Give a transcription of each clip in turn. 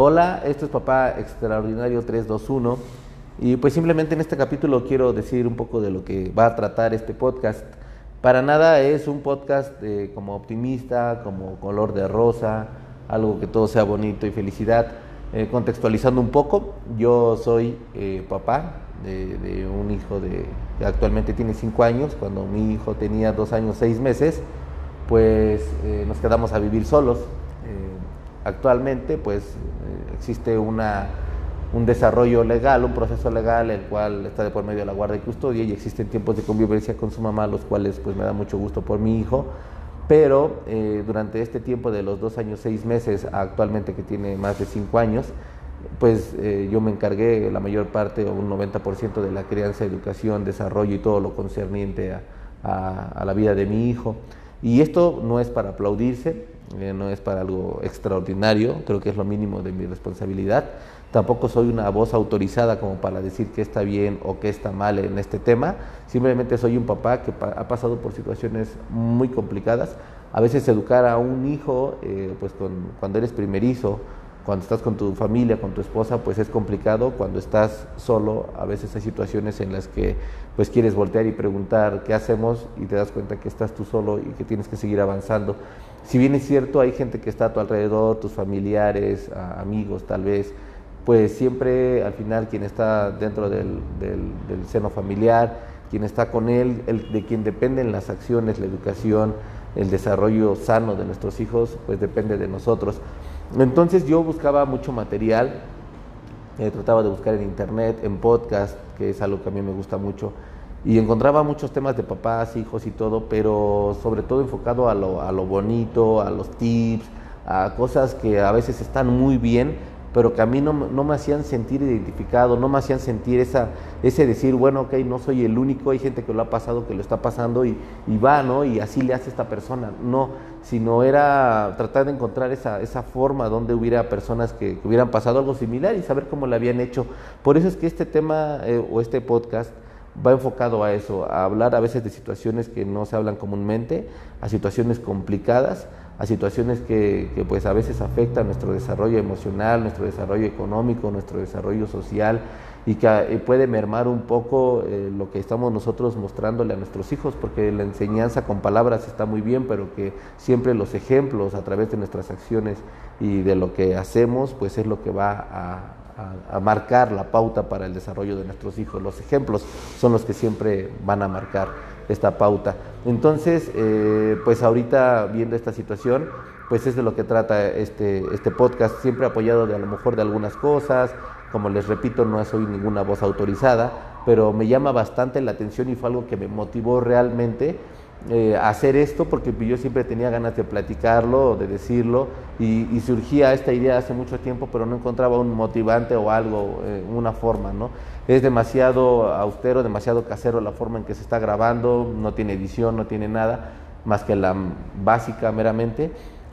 Hola, esto es Papá Extraordinario 321 y pues simplemente en este capítulo quiero decir un poco de lo que va a tratar este podcast. Para nada es un podcast eh, como optimista, como color de rosa, algo que todo sea bonito y felicidad. Eh, contextualizando un poco, yo soy eh, papá de, un hijo de, que actualmente tiene 5 años, cuando mi hijo tenía 2 años 6 meses, pues nos quedamos a vivir solos. actualmente pues existe una, un desarrollo legal, un proceso legal, el cual está de por medio de la guardia y custodia y existen tiempos de convivencia con su mamá, los cuales pues me da mucho gusto por mi hijo. Pero eh, durante este tiempo de los dos años, seis meses, actualmente que tiene más de cinco años, pues eh, yo me encargué la mayor parte o un 90% de la crianza, educación, desarrollo y todo lo concerniente a, a la vida de mi hijo. Y esto no es para aplaudirse, eh, no es para algo extraordinario, creo que es lo mínimo de mi responsabilidad. Tampoco soy una voz autorizada como para decir que está bien o que está mal en este tema. Simplemente soy un papá que ha pasado por situaciones muy complicadas. A veces educar a un hijo, eh, pues cuando eres primerizo, cuando estás con tu familia, con tu esposa, pues es complicado. Cuando estás solo, a veces hay situaciones en las que pues quieres voltear y preguntar qué hacemos y te das cuenta que estás tú solo y que tienes que seguir avanzando. Si bien es cierto, hay gente que está a tu alrededor, tus familiares, amigos tal vez, pues siempre al final quien está dentro del, seno familiar, quien está con él, el, de quien dependen las acciones, la educación, el desarrollo sano de nuestros hijos, pues depende de nosotros. Entonces yo buscaba mucho material, eh, trataba de buscar en internet, en podcast, que es algo que a mí me gusta mucho, y encontraba muchos temas de papás, hijos y todo, pero sobre todo enfocado a lo, a lo bonito, a los tips, a cosas que a veces están muy bien, pero que a mí no, me hacían sentir identificado, no me hacían sentir esa, ese decir, bueno, ok, no soy el único, hay gente que lo ha pasado, que lo está pasando y, va, ¿no? Y así le hace esta persona. No, sino era tratar de encontrar esa, esa forma donde hubiera personas que, hubieran pasado algo similar y saber cómo lo habían hecho. Por eso es que este tema eh, o este podcast va enfocado a eso, a hablar a veces de situaciones que no se hablan comúnmente, a situaciones complicadas, a situaciones que, pues a veces afectan nuestro desarrollo emocional, nuestro desarrollo económico, nuestro desarrollo social y que eh, puede mermar un poco eh, lo que estamos nosotros mostrándole a nuestros hijos, porque la enseñanza con palabras está muy bien, pero que siempre los ejemplos a través de nuestras acciones y de lo que hacemos, pues es lo que va a, a, marcar la pauta para el desarrollo de nuestros hijos. Los ejemplos son los que siempre van a marcar esta pauta. Entonces, eh, pues ahorita viendo esta situación, pues es de lo que trata este, este podcast, siempre apoyado de a lo mejor de algunas cosas, como les repito, no soy ninguna voz autorizada, pero me llama bastante la atención y fue algo que me motivó realmente eh, hacer esto porque yo siempre tenía ganas de platicarlo, de decirlo y, surgía esta idea hace mucho tiempo pero no encontraba un motivante o algo, eh, una forma, ¿no? Es demasiado austero, demasiado casero la forma en que se está grabando, no tiene edición, no tiene nada más que la básica meramente,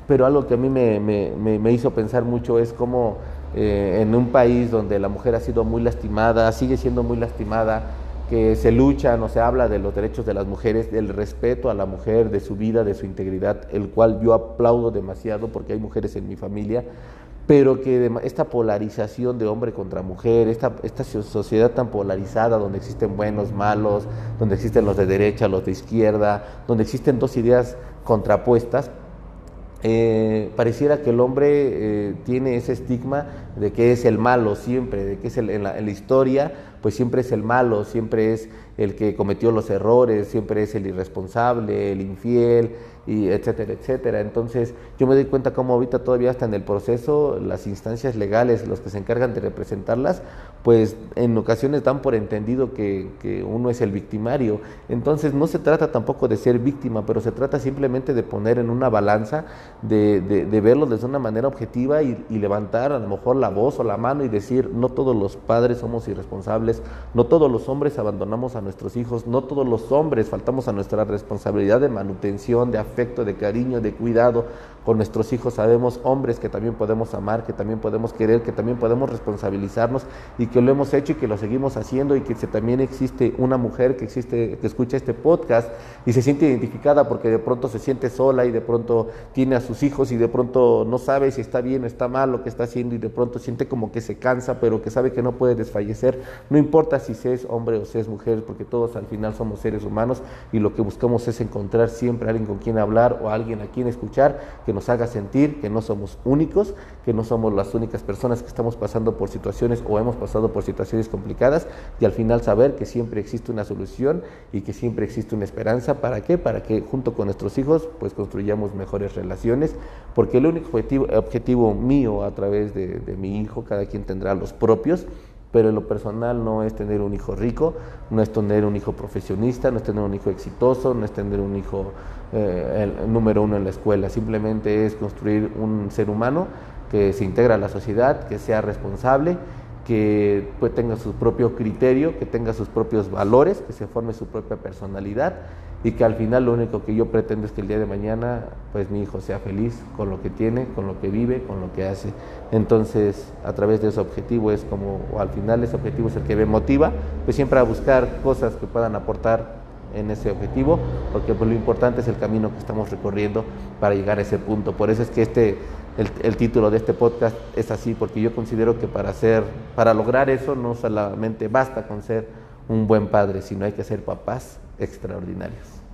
pero algo que a mí me, hizo pensar mucho es cómo eh, en un país donde la mujer ha sido muy lastimada, sigue siendo muy lastimada, que se lucha, no se habla de los derechos de las mujeres, del respeto a la mujer, de su vida, de su integridad, el cual yo aplaudo demasiado porque hay mujeres en mi familia, pero que esta polarización de hombre contra mujer, esta, esta sociedad tan polarizada donde existen buenos, malos, donde existen los de derecha, los de izquierda, donde existen dos ideas contrapuestas, eh, pareciera que el hombre eh, tiene ese estigma de que es el malo siempre, de que es en, la, historia, pues siempre es el malo, siempre es el que cometió los errores, siempre es el irresponsable, el infiel, y etcétera, etcétera. Entonces yo me doy cuenta cómo ahorita todavía está en el proceso, las instancias legales, los que se encargan de representarlas, pues en ocasiones dan por entendido que, que, uno es el victimario. Entonces no se trata tampoco de ser víctima, pero se trata simplemente de poner en una balanza, de, de, verlo desde una manera objetiva y, levantar a lo mejor la voz o la mano y decir, no todos los padres somos irresponsables, no todos los hombres abandonamos a nuestros hijos, no todos los hombres faltamos a nuestra responsabilidad de manutención, de afecto, de cariño, de cuidado, con nuestros hijos sabemos hombres que también podemos amar, que también podemos querer, que también podemos responsabilizarnos y que lo hemos hecho y que lo seguimos haciendo y que también existe una mujer que existe que escucha este podcast y se siente identificada porque de pronto se siente sola y de pronto tiene a sus hijos y de pronto no sabe si está bien o está mal lo que está haciendo y de pronto siente como que se cansa, pero que sabe que no puede desfallecer. No importa si se es hombre o se es mujer, porque todos al final somos seres humanos y lo que buscamos es encontrar siempre a alguien con quien hablar o a alguien a quien escuchar que nos haga sentir que no somos únicos, que no somos las únicas personas que estamos pasando por situaciones o hemos pasado por situaciones complicadas y al final saber que siempre existe una solución y que siempre existe una esperanza. ¿Para qué? Para que junto con nuestros hijos pues construyamos mejores relaciones, porque el único objetivo, objetivo mío a través de, de mi hijo, cada quien tendrá los propios, pero en lo personal no es tener un hijo rico, no es tener un hijo profesionista, no es tener un hijo exitoso, no es tener un hijo eh, el número uno en la escuela, simplemente es construir un ser humano que se integra a la sociedad, que sea responsable, que pues, tenga su propio criterio, que tenga sus propios valores, que se forme su propia personalidad y que al final lo único que yo pretendo es que el día de mañana pues mi hijo sea feliz con lo que tiene, con lo que vive, con lo que hace. Entonces, a través de ese objetivo es como, o al final ese objetivo es el que me motiva, pues siempre a buscar cosas que puedan aportar en ese objetivo, porque pues, lo importante es el camino que estamos recorriendo para llegar a ese punto. Por eso es que este, el, el, título de este podcast es así, porque yo considero que para, hacer, para lograr eso no solamente basta con ser un buen padre, sino hay que ser papás extraordinarios.